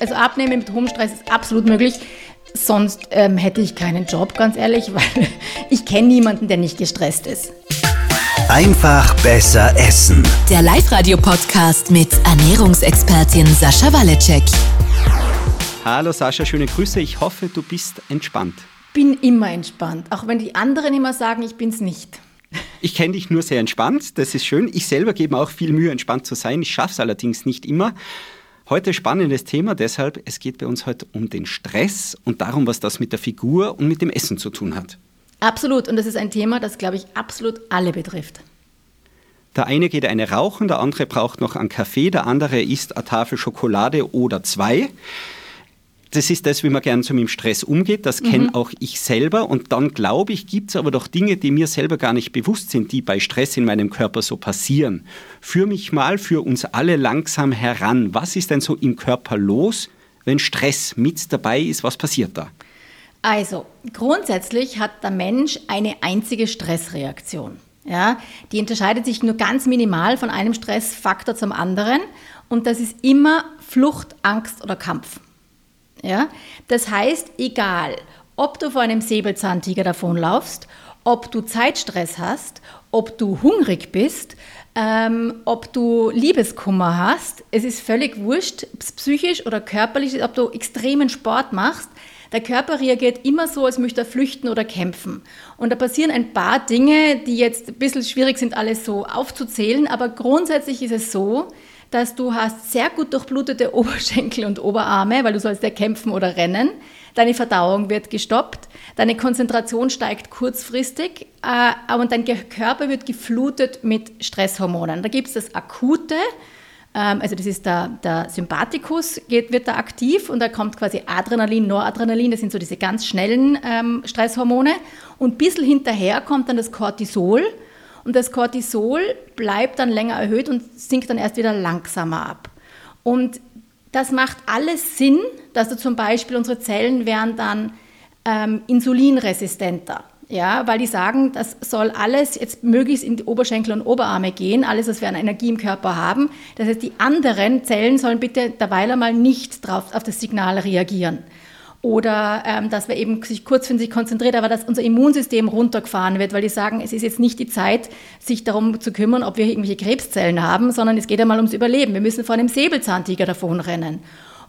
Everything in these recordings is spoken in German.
Also abnehmen mit hohem Stress ist absolut möglich. Sonst ähm, hätte ich keinen Job, ganz ehrlich, weil ich kenne niemanden, der nicht gestresst ist. Einfach besser essen. Der Live-Radio-Podcast mit Ernährungsexpertin Sascha Waleczek. Hallo Sascha, schöne Grüße. Ich hoffe, du bist entspannt. Bin immer entspannt, auch wenn die anderen immer sagen, ich bin's nicht. Ich kenne dich nur sehr entspannt, das ist schön. Ich selber gebe mir auch viel Mühe, entspannt zu sein. Ich schaffe es allerdings nicht immer. Heute spannendes Thema, deshalb, es geht bei uns heute um den Stress und darum, was das mit der Figur und mit dem Essen zu tun hat. Absolut, und das ist ein Thema, das, glaube ich, absolut alle betrifft. Der eine geht eine rauchen, der andere braucht noch einen Kaffee, der andere isst eine Tafel Schokolade oder zwei das ist das, wie man gern so mit dem Stress umgeht. Das kenne mhm. auch ich selber. Und dann glaube ich, gibt es aber doch Dinge, die mir selber gar nicht bewusst sind, die bei Stress in meinem Körper so passieren. Führ mich mal für uns alle langsam heran. Was ist denn so im Körper los, wenn Stress mit dabei ist? Was passiert da? Also, grundsätzlich hat der Mensch eine einzige Stressreaktion. Ja, die unterscheidet sich nur ganz minimal von einem Stressfaktor zum anderen. Und das ist immer Flucht, Angst oder Kampf. Ja? Das heißt, egal, ob du vor einem Säbelzahntiger davonlaufst, ob du Zeitstress hast, ob du hungrig bist, ähm, ob du Liebeskummer hast, es ist völlig wurscht, psychisch oder körperlich, ob du extremen Sport machst. Der Körper reagiert immer so, als möchte er flüchten oder kämpfen. Und da passieren ein paar Dinge, die jetzt ein bisschen schwierig sind, alles so aufzuzählen, aber grundsätzlich ist es so, dass du hast sehr gut durchblutete Oberschenkel und Oberarme, weil du sollst ja kämpfen oder rennen. Deine Verdauung wird gestoppt, deine Konzentration steigt kurzfristig äh, und dein Körper wird geflutet mit Stresshormonen. Da gibt es das akute, ähm, also das ist der, der Sympathikus, geht, wird da aktiv und da kommt quasi Adrenalin, Noradrenalin, das sind so diese ganz schnellen ähm, Stresshormone. Und ein bisschen hinterher kommt dann das Cortisol, und das Cortisol bleibt dann länger erhöht und sinkt dann erst wieder langsamer ab. Und das macht alles Sinn, dass du zum Beispiel unsere Zellen werden dann ähm, insulinresistenter. Ja, weil die sagen, das soll alles jetzt möglichst in die Oberschenkel und Oberarme gehen, alles, was wir an Energie im Körper haben. Das heißt, die anderen Zellen sollen bitte derweil einmal nicht drauf auf das Signal reagieren oder ähm, dass wir eben sich kurzfristig konzentriert, aber dass unser Immunsystem runtergefahren wird, weil die sagen, es ist jetzt nicht die Zeit, sich darum zu kümmern, ob wir irgendwelche Krebszellen haben, sondern es geht einmal ums Überleben. Wir müssen vor einem Säbelzahntiger davonrennen.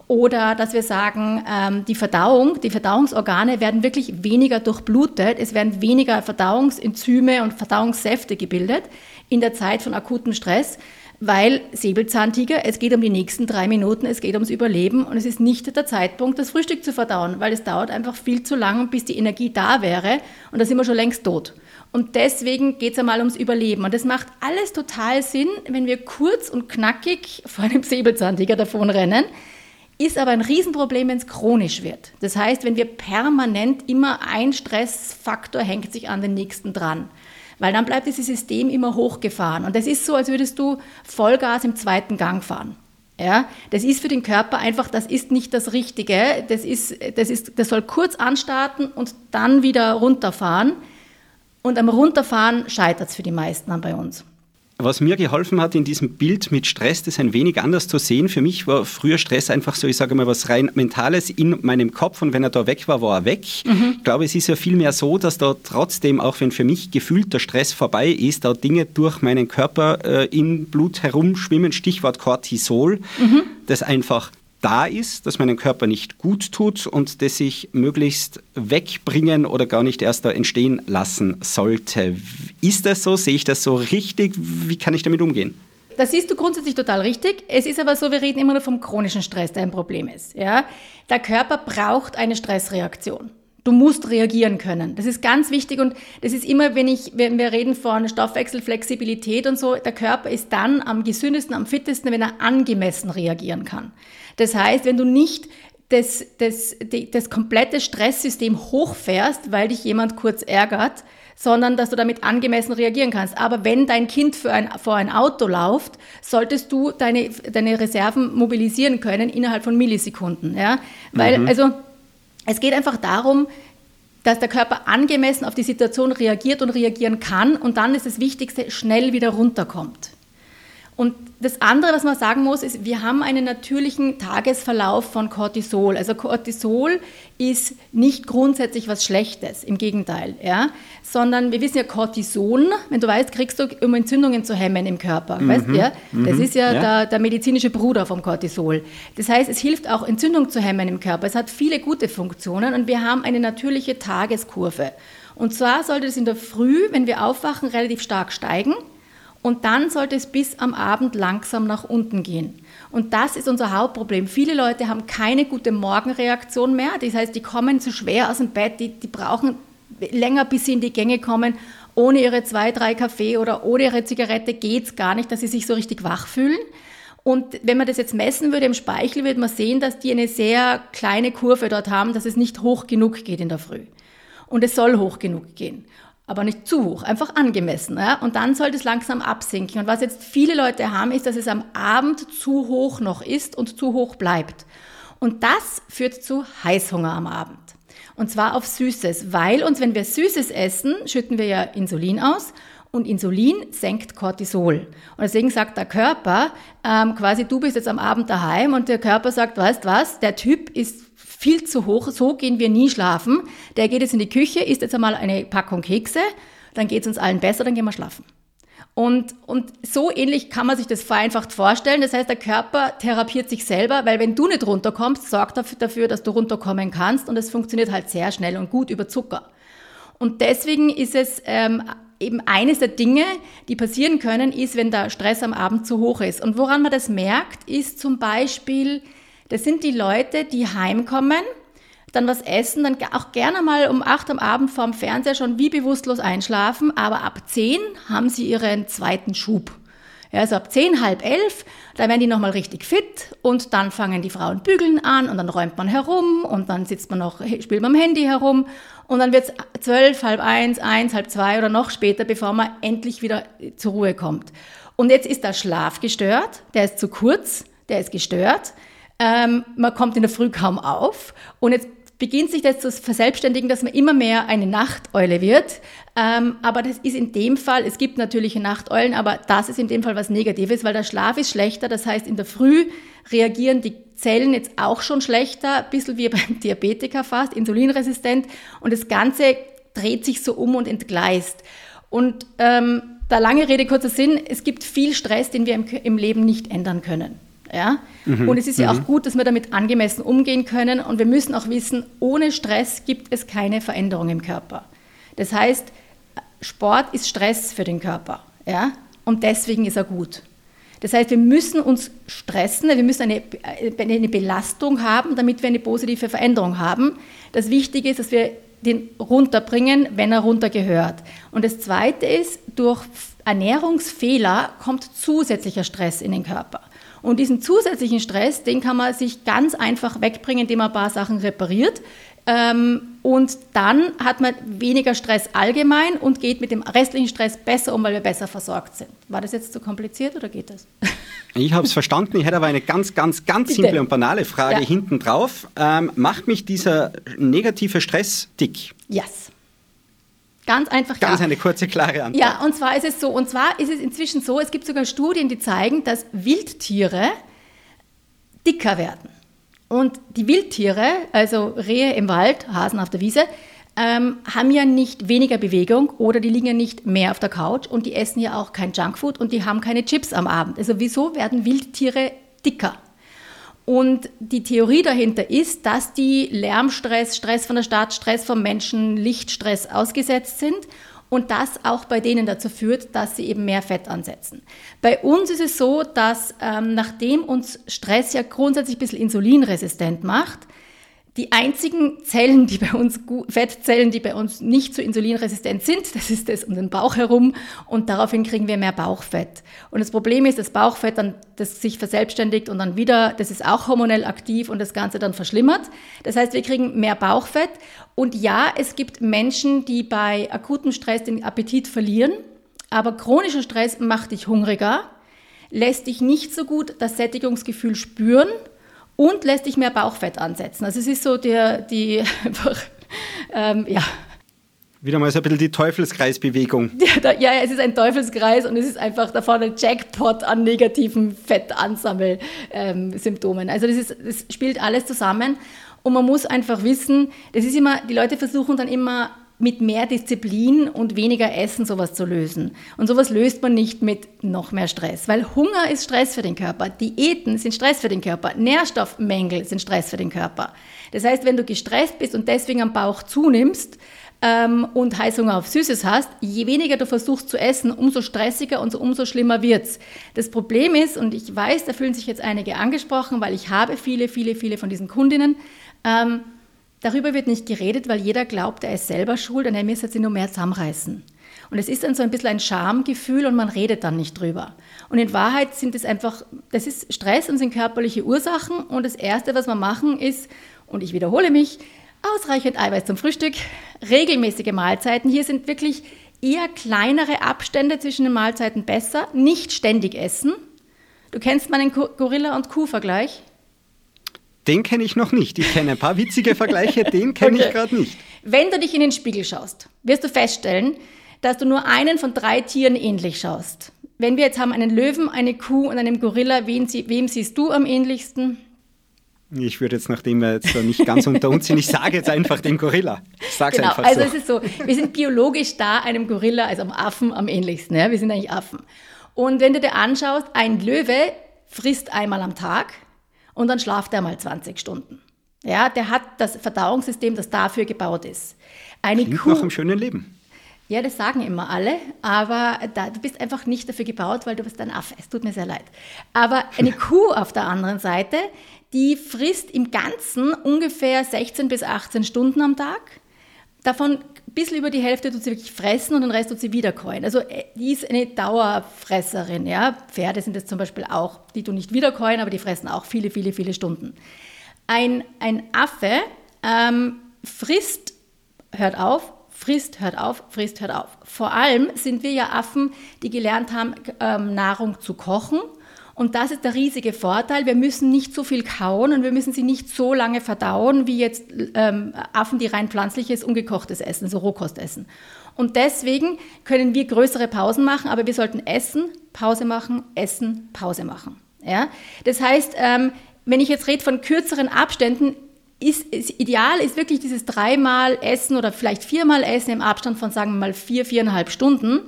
Oder dass wir sagen, ähm, die Verdauung, die Verdauungsorgane werden wirklich weniger durchblutet, es werden weniger Verdauungsenzyme und Verdauungssäfte gebildet in der Zeit von akutem Stress weil Säbelzahntiger, es geht um die nächsten drei Minuten, es geht ums Überleben und es ist nicht der Zeitpunkt, das Frühstück zu verdauen, weil es dauert einfach viel zu lang, bis die Energie da wäre und da sind wir schon längst tot. Und deswegen geht es einmal ums Überleben. Und das macht alles total Sinn, wenn wir kurz und knackig vor einem Säbelzahntiger davonrennen. Ist aber ein Riesenproblem, wenn es chronisch wird. Das heißt, wenn wir permanent immer ein Stressfaktor hängt sich an den nächsten dran weil dann bleibt dieses System immer hochgefahren. Und das ist so, als würdest du Vollgas im zweiten Gang fahren. Ja, das ist für den Körper einfach, das ist nicht das Richtige. Das, ist, das, ist, das soll kurz anstarten und dann wieder runterfahren. Und am Runterfahren scheitert es für die meisten bei uns. Was mir geholfen hat in diesem Bild mit Stress, das ein wenig anders zu sehen. Für mich war früher Stress einfach so, ich sage mal, was rein Mentales in meinem Kopf und wenn er da weg war, war er weg. Mhm. Ich glaube, es ist ja vielmehr so, dass da trotzdem, auch wenn für mich gefühlt der Stress vorbei ist, da Dinge durch meinen Körper äh, in Blut herumschwimmen, Stichwort Cortisol, mhm. das einfach da ist, das meinem Körper nicht gut tut und das ich möglichst wegbringen oder gar nicht erst da entstehen lassen sollte. Ist das so? Sehe ich das so richtig? Wie kann ich damit umgehen? Das siehst du grundsätzlich total richtig. Es ist aber so, wir reden immer nur vom chronischen Stress, der ein Problem ist. Ja? Der Körper braucht eine Stressreaktion. Du musst reagieren können. Das ist ganz wichtig und das ist immer, wenn ich, wenn wir reden von Stoffwechselflexibilität und so, der Körper ist dann am gesündesten, am fittesten, wenn er angemessen reagieren kann. Das heißt, wenn du nicht das, das, das komplette Stresssystem hochfährst, weil dich jemand kurz ärgert, sondern dass du damit angemessen reagieren kannst. Aber wenn dein Kind für ein, vor ein Auto läuft, solltest du deine, deine Reserven mobilisieren können innerhalb von Millisekunden. Ja? Weil, mhm. also, es geht einfach darum, dass der Körper angemessen auf die Situation reagiert und reagieren kann und dann ist das Wichtigste, schnell wieder runterkommt. Und das andere, was man sagen muss, ist, wir haben einen natürlichen Tagesverlauf von Cortisol. Also Cortisol ist nicht grundsätzlich was Schlechtes, im Gegenteil, ja? sondern wir wissen ja, Cortison, wenn du weißt, kriegst du, um Entzündungen zu hemmen im Körper. Mhm. Weißt, ja? Das mhm. ist ja, ja. Der, der, medizinische Bruder vom Cortisol. Das heißt, es hilft auch, Entzündung zu hemmen im Körper. Es hat viele gute Funktionen und wir haben eine natürliche Tageskurve. Und zwar sollte es in der Früh, wenn wir aufwachen, relativ stark steigen und dann sollte es bis am Abend langsam nach unten gehen. Und das ist unser Hauptproblem. Viele Leute haben keine gute Morgenreaktion mehr. Das heißt, die kommen zu schwer aus dem Bett, die, die brauchen länger, bis sie in die Gänge kommen. Ohne ihre zwei, drei Kaffee oder ohne ihre Zigarette geht es gar nicht, dass sie sich so richtig wach fühlen. Und wenn man das jetzt messen würde im Speichel, würde man sehen, dass die eine sehr kleine Kurve dort haben, dass es nicht hoch genug geht in der Früh. Und es soll hoch genug gehen aber nicht zu hoch, einfach angemessen. Ja? Und dann sollte es langsam absinken. Und was jetzt viele Leute haben, ist, dass es am Abend zu hoch noch ist und zu hoch bleibt. Und das führt zu Heißhunger am Abend. Und zwar auf Süßes, weil uns, wenn wir Süßes essen, schütten wir ja Insulin aus und Insulin senkt Cortisol. Und deswegen sagt der Körper ähm, quasi, du bist jetzt am Abend daheim und der Körper sagt, weißt was, der Typ ist viel zu hoch, so gehen wir nie schlafen. Der geht jetzt in die Küche, isst jetzt einmal eine Packung Kekse, dann geht es uns allen besser, dann gehen wir schlafen. Und, und so ähnlich kann man sich das vereinfacht vorstellen. Das heißt, der Körper therapiert sich selber, weil wenn du nicht runterkommst, sorgt dafür, dafür dass du runterkommen kannst und es funktioniert halt sehr schnell und gut über Zucker. Und deswegen ist es ähm, eben eines der Dinge, die passieren können, ist, wenn der Stress am Abend zu hoch ist. Und woran man das merkt, ist zum Beispiel, das sind die Leute, die heimkommen, dann was essen, dann auch gerne mal um acht am Abend vorm Fernseher schon wie bewusstlos einschlafen, aber ab zehn haben sie ihren zweiten Schub. Ja, also ab zehn, halb elf, da werden die nochmal richtig fit und dann fangen die Frauen bügeln an und dann räumt man herum und dann sitzt man noch, spielt man am Handy herum und dann wird es zwölf, halb eins, eins, halb zwei oder noch später, bevor man endlich wieder zur Ruhe kommt. Und jetzt ist der Schlaf gestört, der ist zu kurz, der ist gestört. Ähm, man kommt in der Früh kaum auf und jetzt beginnt sich das zu verselbstständigen, dass man immer mehr eine Nachteule wird. Ähm, aber das ist in dem Fall, es gibt natürliche Nachteulen, aber das ist in dem Fall was Negatives, weil der Schlaf ist schlechter. Das heißt, in der Früh reagieren die Zellen jetzt auch schon schlechter, ein bisschen wie beim Diabetiker fast, insulinresistent. Und das Ganze dreht sich so um und entgleist. Und ähm, da lange Rede, kurzer Sinn, es gibt viel Stress, den wir im, im Leben nicht ändern können. Ja? Mhm. Und es ist ja mhm. auch gut, dass wir damit angemessen umgehen können. Und wir müssen auch wissen, ohne Stress gibt es keine Veränderung im Körper. Das heißt, Sport ist Stress für den Körper. Ja? Und deswegen ist er gut. Das heißt, wir müssen uns stressen, wir müssen eine, eine Belastung haben, damit wir eine positive Veränderung haben. Das Wichtige ist, dass wir den runterbringen, wenn er runtergehört. Und das Zweite ist, durch Ernährungsfehler kommt zusätzlicher Stress in den Körper. Und diesen zusätzlichen Stress, den kann man sich ganz einfach wegbringen, indem man ein paar Sachen repariert. Ähm, und dann hat man weniger Stress allgemein und geht mit dem restlichen Stress besser um, weil wir besser versorgt sind. War das jetzt zu kompliziert oder geht das? Ich habe es verstanden. Ich hätte aber eine ganz, ganz, ganz Bitte. simple und banale Frage ja. hinten drauf. Ähm, macht mich dieser negative Stress dick? Yes. Ganz einfach Ganz ja. eine kurze, klare Antwort. Ja, und zwar ist es so, und zwar ist es inzwischen so, es gibt sogar Studien, die zeigen, dass Wildtiere dicker werden. Und die Wildtiere, also Rehe im Wald, Hasen auf der Wiese, ähm, haben ja nicht weniger Bewegung oder die liegen ja nicht mehr auf der Couch und die essen ja auch kein Junkfood und die haben keine Chips am Abend. Also wieso werden Wildtiere dicker? Und die Theorie dahinter ist, dass die Lärmstress, Stress von der Stadt, Stress vom Menschen, Lichtstress ausgesetzt sind und das auch bei denen dazu führt, dass sie eben mehr Fett ansetzen. Bei uns ist es so, dass ähm, nachdem uns Stress ja grundsätzlich ein bisschen insulinresistent macht, die einzigen Zellen, die bei uns, Fettzellen, die bei uns nicht so insulinresistent sind, das ist das um den Bauch herum und daraufhin kriegen wir mehr Bauchfett. Und das Problem ist, das Bauchfett dann, das sich verselbstständigt und dann wieder, das ist auch hormonell aktiv und das Ganze dann verschlimmert. Das heißt, wir kriegen mehr Bauchfett und ja, es gibt Menschen, die bei akutem Stress den Appetit verlieren, aber chronischer Stress macht dich hungriger, lässt dich nicht so gut das Sättigungsgefühl spüren und lässt dich mehr Bauchfett ansetzen. Also es ist so der, die einfach, ähm, ja. Wieder mal so ein bisschen die Teufelskreisbewegung. Ja, ja, es ist ein Teufelskreis und es ist einfach da vorne Jackpot an negativen Fettansammel-Symptomen. also das, ist, das spielt alles zusammen und man muss einfach wissen, das ist immer, die Leute versuchen dann immer mit mehr Disziplin und weniger Essen sowas zu lösen. Und sowas löst man nicht mit noch mehr Stress, weil Hunger ist Stress für den Körper, Diäten sind Stress für den Körper, Nährstoffmängel sind Stress für den Körper. Das heißt, wenn du gestresst bist und deswegen am Bauch zunimmst, ähm, und Heißhunger auf Süßes hast, je weniger du versuchst zu essen, umso stressiger und umso schlimmer wird's. Das Problem ist, und ich weiß, da fühlen sich jetzt einige angesprochen, weil ich habe viele, viele, viele von diesen Kundinnen, ähm, Darüber wird nicht geredet, weil jeder glaubt, er ist selber schuld und er müsste sich nur mehr zusammenreißen. Und es ist dann so ein bisschen ein Schamgefühl und man redet dann nicht drüber. Und in Wahrheit sind es einfach, das ist Stress und sind körperliche Ursachen. Und das Erste, was wir machen, ist, und ich wiederhole mich, ausreichend Eiweiß zum Frühstück, regelmäßige Mahlzeiten. Hier sind wirklich eher kleinere Abstände zwischen den Mahlzeiten besser, nicht ständig essen. Du kennst meinen Gorilla- und Kuh-Vergleich? Den kenne ich noch nicht. Ich kenne ein paar witzige Vergleiche, den kenne okay. ich gerade nicht. Wenn du dich in den Spiegel schaust, wirst du feststellen, dass du nur einen von drei Tieren ähnlich schaust. Wenn wir jetzt haben einen Löwen, eine Kuh und einen Gorilla, wem, wem siehst du am ähnlichsten? Ich würde jetzt, nachdem wir jetzt nicht ganz unter uns sind, ich sage jetzt einfach den Gorilla. Ich sage genau, einfach also so. es ist so, wir sind biologisch da einem Gorilla, also am Affen am ähnlichsten. Ja? Wir sind eigentlich Affen. Und wenn du dir anschaust, ein Löwe frisst einmal am Tag, und dann schlaft er mal 20 Stunden. Ja, der hat das Verdauungssystem, das dafür gebaut ist. Eine Klingt Kuh, nach einem schönen Leben. Ja, das sagen immer alle, aber da, du bist einfach nicht dafür gebaut, weil du bist ein Affe. Es tut mir sehr leid. Aber eine Kuh auf der anderen Seite, die frisst im Ganzen ungefähr 16 bis 18 Stunden am Tag. Davon ein bisschen über die Hälfte tut sie wirklich fressen und den Rest tut sie wiederkäuen. Also äh, die ist eine Dauerfresserin. Ja? Pferde sind es zum Beispiel auch, die tun nicht wiederkäuen, aber die fressen auch viele, viele, viele Stunden. Ein, ein Affe ähm, frisst, hört auf, frisst, hört auf, frisst, hört auf. Vor allem sind wir ja Affen, die gelernt haben, ähm, Nahrung zu kochen und das ist der riesige Vorteil. Wir müssen nicht so viel kauen und wir müssen sie nicht so lange verdauen, wie jetzt ähm, Affen, die rein pflanzliches, ungekochtes essen, also Rohkost essen. Und deswegen können wir größere Pausen machen, aber wir sollten essen, Pause machen, essen, Pause machen. Ja? Das heißt, ähm, wenn ich jetzt rede von kürzeren Abständen, ist, ist, ideal ist wirklich dieses dreimal Essen oder vielleicht viermal Essen im Abstand von, sagen wir mal, vier, viereinhalb Stunden.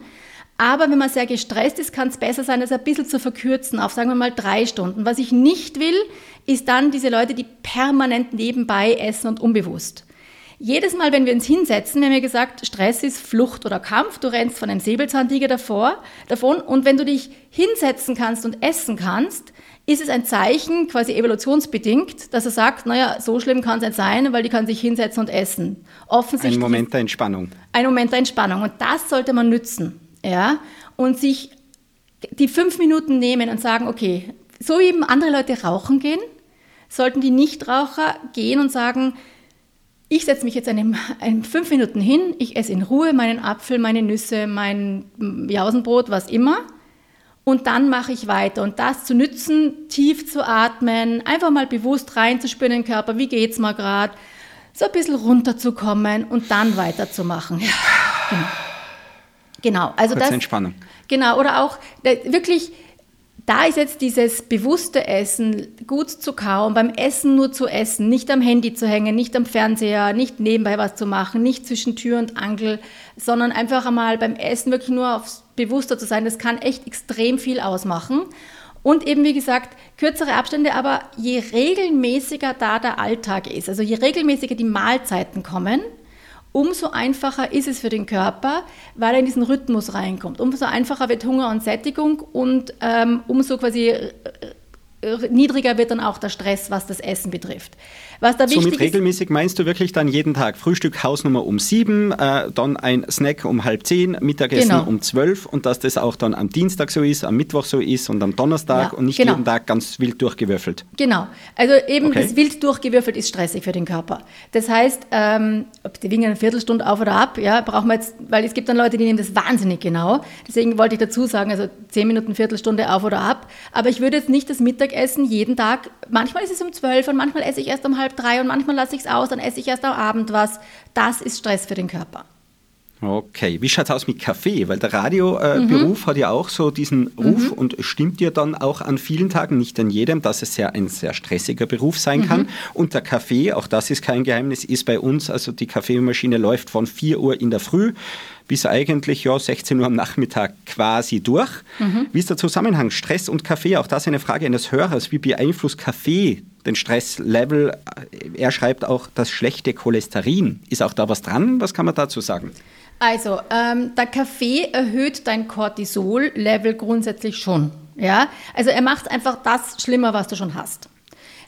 Aber wenn man sehr gestresst ist, kann es besser sein, das ein bisschen zu verkürzen auf, sagen wir mal, drei Stunden. Was ich nicht will, ist dann diese Leute, die permanent nebenbei essen und unbewusst. Jedes Mal, wenn wir uns hinsetzen, wir haben ja gesagt, Stress ist Flucht oder Kampf. Du rennst von einem Säbelzahntiger davor, davon. Und wenn du dich hinsetzen kannst und essen kannst, ist es ein Zeichen, quasi evolutionsbedingt, dass er sagt, naja, so schlimm kann es nicht sein, weil die kann sich hinsetzen und essen. Offensichtlich. Ein Moment der Entspannung. Ein Moment der Entspannung. Und das sollte man nützen ja, und sich die fünf Minuten nehmen und sagen, okay, so wie eben andere Leute rauchen gehen, sollten die Nichtraucher gehen und sagen, ich setze mich jetzt einem, einem fünf Minuten hin, ich esse in Ruhe meinen Apfel, meine Nüsse, mein Jausenbrot, was immer. Und dann mache ich weiter. Und das zu nützen, tief zu atmen, einfach mal bewusst reinzuspüren in den Körper, wie geht es mal gerade, so ein bisschen runterzukommen und dann weiterzumachen. Ja, genau. Genau, also Kurze das. Entspannung. Genau, oder auch wirklich, da ist jetzt dieses bewusste Essen, gut zu kauen, beim Essen nur zu essen, nicht am Handy zu hängen, nicht am Fernseher, nicht nebenbei was zu machen, nicht zwischen Tür und Angel, sondern einfach einmal beim Essen wirklich nur aufs Bewusster zu sein. Das kann echt extrem viel ausmachen. Und eben, wie gesagt, kürzere Abstände, aber je regelmäßiger da der Alltag ist, also je regelmäßiger die Mahlzeiten kommen, umso einfacher ist es für den Körper, weil er in diesen Rhythmus reinkommt. Umso einfacher wird Hunger und Sättigung und ähm, umso quasi äh, niedriger wird dann auch der Stress, was das Essen betrifft. Was da Somit regelmäßig meinst du wirklich dann jeden Tag Frühstück Hausnummer um sieben, äh, dann ein Snack um halb zehn, Mittagessen genau. um zwölf und dass das auch dann am Dienstag so ist, am Mittwoch so ist und am Donnerstag ja, und nicht genau. jeden Tag ganz wild durchgewürfelt. Genau. Also eben okay. das wild durchgewürfelt ist stressig für den Körper. Das heißt, ähm, ob die wiegen eine Viertelstunde auf oder ab, ja, brauchen wir jetzt, weil es gibt dann Leute, die nehmen das wahnsinnig genau. Deswegen wollte ich dazu sagen, also zehn Minuten, Viertelstunde auf oder ab. Aber ich würde jetzt nicht das Mittagessen jeden Tag, manchmal ist es um zwölf und manchmal esse ich erst um halb drei und manchmal lasse ich es aus, dann esse ich erst am Abend was. Das ist Stress für den Körper. Okay, wie schaut es aus mit Kaffee? Weil der Radioberuf äh, mhm. hat ja auch so diesen Ruf mhm. und stimmt dir dann auch an vielen Tagen, nicht an jedem, dass es sehr ein sehr stressiger Beruf sein mhm. kann. Und der Kaffee, auch das ist kein Geheimnis, ist bei uns, also die Kaffeemaschine läuft von 4 Uhr in der Früh bis eigentlich ja, 16 Uhr am Nachmittag quasi durch. Mhm. Wie ist der Zusammenhang Stress und Kaffee? Auch das eine Frage eines Hörers. Wie beeinflusst Kaffee den Stresslevel? Er schreibt auch das schlechte Cholesterin. Ist auch da was dran? Was kann man dazu sagen? Also, ähm, der Kaffee erhöht dein Cortisol-Level grundsätzlich schon. Ja? Also er macht einfach das schlimmer, was du schon hast.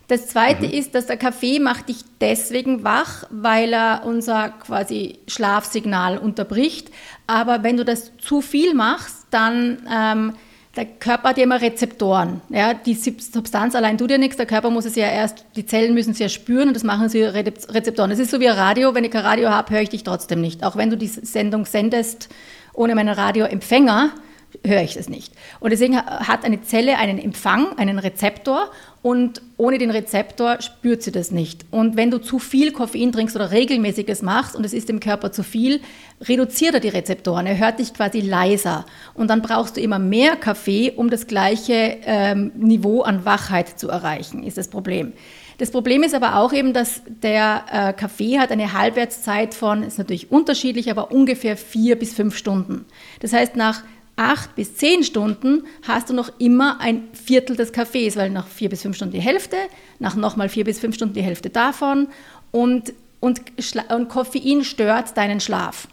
Das Zweite mhm. ist, dass der Kaffee macht dich deswegen wach, weil er unser quasi Schlafsignal unterbricht. Aber wenn du das zu viel machst, dann ähm, der Körper hat ja immer Rezeptoren. Ja, die Substanz allein tut ja nichts. Der Körper muss es ja erst, die Zellen müssen es ja spüren und das machen sie Rezeptoren. Das ist so wie ein Radio. Wenn ich kein Radio habe, höre ich dich trotzdem nicht. Auch wenn du die Sendung sendest ohne meinen Radioempfänger, höre ich das nicht. Und deswegen hat eine Zelle einen Empfang, einen Rezeptor und ohne den Rezeptor spürt sie das nicht. Und wenn du zu viel Koffein trinkst oder regelmäßiges machst und es ist dem Körper zu viel, reduziert er die Rezeptoren, er hört dich quasi leiser. Und dann brauchst du immer mehr Kaffee, um das gleiche ähm, Niveau an Wachheit zu erreichen, ist das Problem. Das Problem ist aber auch eben, dass der äh, Kaffee hat eine Halbwertszeit von, ist natürlich unterschiedlich, aber ungefähr vier bis fünf Stunden. Das heißt, nach acht bis zehn Stunden hast du noch immer ein Viertel des Kaffees, weil nach vier bis fünf Stunden die Hälfte, nach nochmal vier bis fünf Stunden die Hälfte davon und, und, und Koffein stört deinen Schlaf.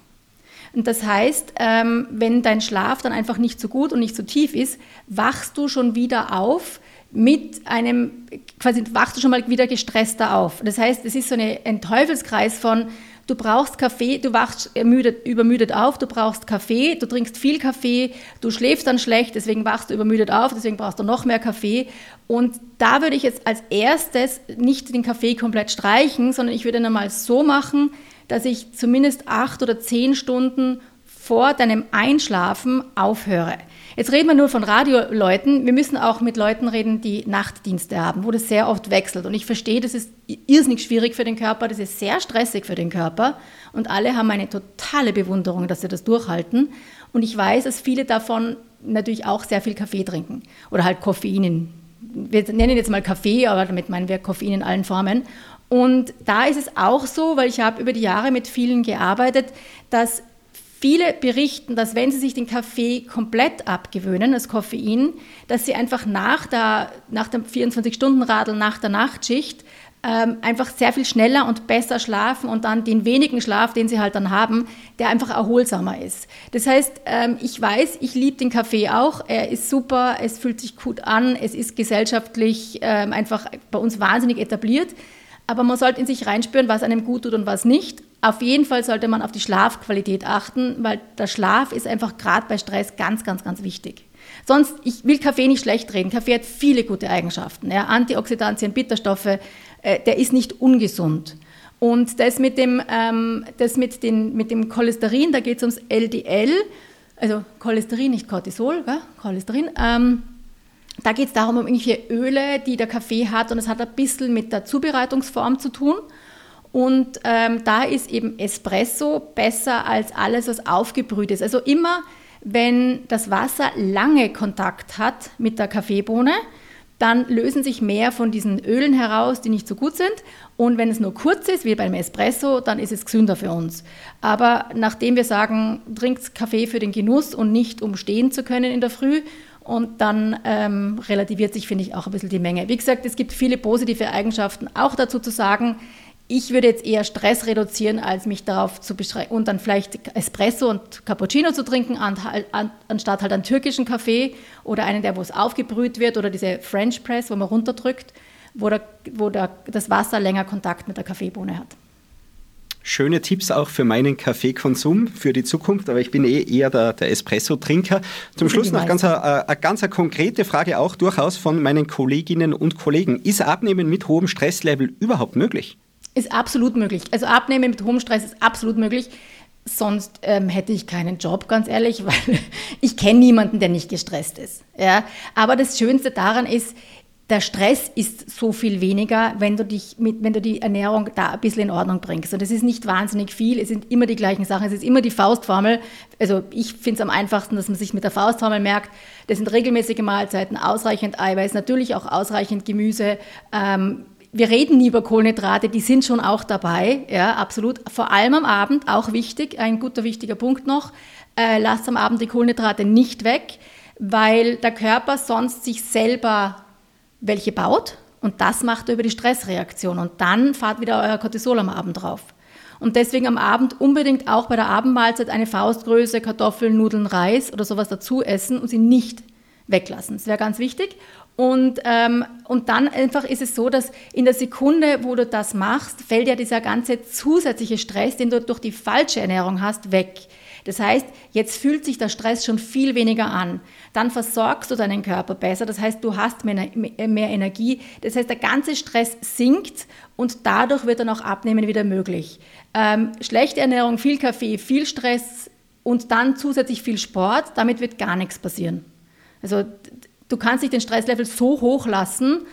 Und das heißt, ähm, wenn dein Schlaf dann einfach nicht so gut und nicht so tief ist, wachst du schon wieder auf mit einem, quasi wachst du schon mal wieder gestresster auf. Das heißt, es ist so eine, ein Teufelskreis von, Du brauchst Kaffee, du wachst ermüdet, übermüdet auf, du brauchst Kaffee, du trinkst viel Kaffee, du schläfst dann schlecht, deswegen wachst du übermüdet auf, deswegen brauchst du noch mehr Kaffee. Und da würde ich jetzt als erstes nicht den Kaffee komplett streichen, sondern ich würde ihn einmal so machen, dass ich zumindest acht oder zehn Stunden vor deinem Einschlafen aufhöre. Jetzt reden wir nur von Radioleuten. Wir müssen auch mit Leuten reden, die Nachtdienste haben, wo das sehr oft wechselt. Und ich verstehe, das ist irrsinnig schwierig für den Körper, das ist sehr stressig für den Körper. Und alle haben eine totale Bewunderung, dass sie das durchhalten. Und ich weiß, dass viele davon natürlich auch sehr viel Kaffee trinken oder halt Koffein. Wir nennen jetzt mal Kaffee, aber damit meinen wir Koffein in allen Formen. Und da ist es auch so, weil ich habe über die Jahre mit vielen gearbeitet, dass Viele berichten, dass wenn sie sich den Kaffee komplett abgewöhnen, das Koffein, dass sie einfach nach, der, nach dem 24-Stunden-Radl, nach der Nachtschicht, ähm, einfach sehr viel schneller und besser schlafen und dann den wenigen Schlaf, den sie halt dann haben, der einfach erholsamer ist. Das heißt, ähm, ich weiß, ich liebe den Kaffee auch. Er ist super, es fühlt sich gut an, es ist gesellschaftlich ähm, einfach bei uns wahnsinnig etabliert. Aber man sollte in sich reinspüren, was einem gut tut und was nicht. Auf jeden Fall sollte man auf die Schlafqualität achten, weil der Schlaf ist einfach gerade bei Stress ganz, ganz, ganz wichtig. Sonst, ich will Kaffee nicht schlecht reden. Kaffee hat viele gute Eigenschaften. Ja, Antioxidantien, Bitterstoffe, äh, der ist nicht ungesund. Und das mit dem, ähm, das mit, den, mit dem Cholesterin, da geht es ums LDL, also Cholesterin, nicht Cortisol, gell? Cholesterin. Ähm, da geht es darum, um irgendwelche Öle, die der Kaffee hat und es hat ein bisschen mit der Zubereitungsform zu tun. Und ähm, da ist eben Espresso besser als alles, was aufgebrüht ist. Also immer, wenn das Wasser lange Kontakt hat mit der Kaffeebohne, dann lösen sich mehr von diesen Ölen heraus, die nicht so gut sind. Und wenn es nur kurz ist, wie beim Espresso, dann ist es gesünder für uns. Aber nachdem wir sagen, trinkt Kaffee für den Genuss und nicht um stehen zu können in der Früh, und dann ähm, relativiert sich, finde ich, auch ein bisschen die Menge. Wie gesagt, es gibt viele positive Eigenschaften. Auch dazu zu sagen, ich würde jetzt eher Stress reduzieren, als mich darauf zu beschränken und dann vielleicht Espresso und Cappuccino zu trinken, anstatt halt einen türkischen Kaffee oder einen, der wo es aufgebrüht wird oder diese French Press, wo man runterdrückt, wo, der, wo der, das Wasser länger Kontakt mit der Kaffeebohne hat. Schöne Tipps auch für meinen Kaffeekonsum für die Zukunft, aber ich bin eh eher der, der Espresso-Trinker. Zum Schluss noch ganz eine, eine ganz eine konkrete Frage auch durchaus von meinen Kolleginnen und Kollegen. Ist Abnehmen mit hohem Stresslevel überhaupt möglich? Ist absolut möglich. Also abnehmen mit hohem Stress ist absolut möglich. Sonst ähm, hätte ich keinen Job, ganz ehrlich, weil ich kenne niemanden, der nicht gestresst ist. Ja? Aber das Schönste daran ist, der Stress ist so viel weniger, wenn du dich mit, wenn du die Ernährung da ein bisschen in Ordnung bringst. Und es ist nicht wahnsinnig viel, es sind immer die gleichen Sachen, es ist immer die Faustformel. Also ich finde es am einfachsten, dass man sich mit der Faustformel merkt, das sind regelmäßige Mahlzeiten, ausreichend Eiweiß, natürlich auch ausreichend Gemüse. Ähm, wir reden nie über Kohlenhydrate, die sind schon auch dabei, ja, absolut. Vor allem am Abend, auch wichtig, ein guter, wichtiger Punkt noch, äh, lasst am Abend die Kohlenhydrate nicht weg, weil der Körper sonst sich selber welche baut und das macht er über die Stressreaktion und dann fahrt wieder euer Cortisol am Abend drauf. Und deswegen am Abend unbedingt auch bei der Abendmahlzeit eine Faustgröße Kartoffeln, Nudeln, Reis oder sowas dazu essen und sie nicht weglassen. Das wäre ganz wichtig. Und, ähm, und dann einfach ist es so, dass in der Sekunde, wo du das machst, fällt ja dieser ganze zusätzliche Stress, den du durch die falsche Ernährung hast, weg. Das heißt, jetzt fühlt sich der Stress schon viel weniger an. Dann versorgst du deinen Körper besser. Das heißt, du hast mehr, mehr Energie. Das heißt, der ganze Stress sinkt und dadurch wird dann auch Abnehmen wieder möglich. Ähm, schlechte Ernährung, viel Kaffee, viel Stress und dann zusätzlich viel Sport, damit wird gar nichts passieren. Also du kannst nicht den Stresslevel so hoch lassen,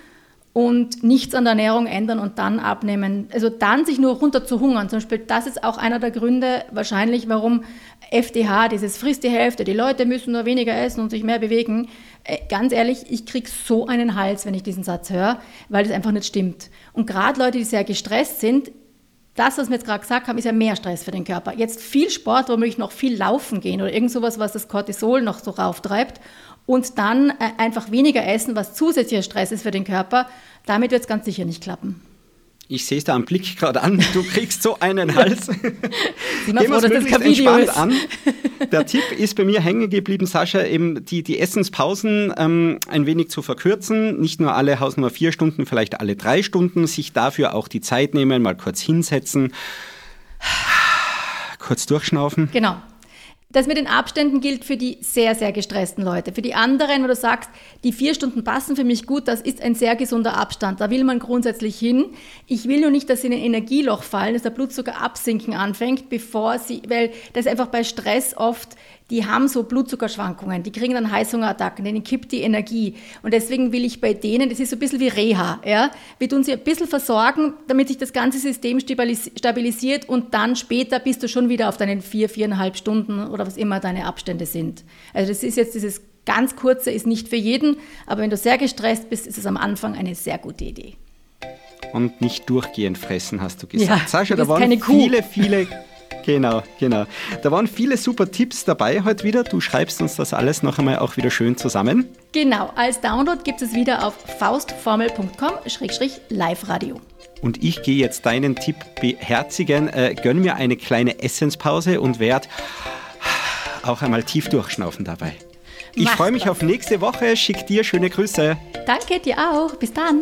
und nichts an der Ernährung ändern und dann abnehmen. Also dann sich nur runter zu hungern. Zum Beispiel, das ist auch einer der Gründe wahrscheinlich, warum FDH, dieses frisst die Hälfte, die Leute müssen nur weniger essen und sich mehr bewegen. Äh, ganz ehrlich, ich kriege so einen Hals, wenn ich diesen Satz höre, weil das einfach nicht stimmt. Und gerade Leute, die sehr gestresst sind, das, was wir jetzt gerade gesagt haben, ist ja mehr Stress für den Körper. Jetzt viel Sport, womöglich noch viel laufen gehen oder irgend sowas, was das Cortisol noch so rauftreibt und dann äh, einfach weniger essen, was zusätzlicher Stress ist für den Körper, damit wird es ganz sicher nicht klappen. Ich sehe es da am Blick gerade an, du kriegst so einen Hals. Sieh mal froh, dass das kein Video ist. an. Der Tipp ist bei mir hängen geblieben, Sascha, eben die, die Essenspausen ähm, ein wenig zu verkürzen. Nicht nur alle Hausnummer vier Stunden, vielleicht alle drei Stunden. Sich dafür auch die Zeit nehmen, mal kurz hinsetzen, kurz durchschnaufen. Genau. Das mit den Abständen gilt für die sehr, sehr gestressten Leute. Für die anderen, wo du sagst, die vier Stunden passen für mich gut, das ist ein sehr gesunder Abstand. Da will man grundsätzlich hin. Ich will nur nicht, dass sie in ein Energieloch fallen, dass der Blutzucker absinken anfängt, bevor sie, weil das einfach bei Stress oft die haben so Blutzuckerschwankungen, die kriegen dann Heißhungerattacken, denen kippt die Energie. Und deswegen will ich bei denen, das ist so ein bisschen wie Reha, ja? wir tun sie ein bisschen versorgen, damit sich das ganze System stabilisiert und dann später bist du schon wieder auf deinen vier, viereinhalb Stunden oder was immer deine Abstände sind. Also das ist jetzt dieses ganz kurze, ist nicht für jeden, aber wenn du sehr gestresst bist, ist es am Anfang eine sehr gute Idee. Und nicht durchgehend fressen, hast du gesagt. Ja, Sascha, da waren viele, viele Genau, genau. Da waren viele super Tipps dabei heute wieder. Du schreibst uns das alles noch einmal auch wieder schön zusammen. Genau, als Download gibt es wieder auf faustformel.com-live-radio. Und ich gehe jetzt deinen Tipp beherzigen, äh, gönn mir eine kleine Essenspause und werde auch einmal tief durchschnaufen dabei. Ich freue mich auf nächste Woche. Schick dir schöne Grüße. Danke dir auch. Bis dann.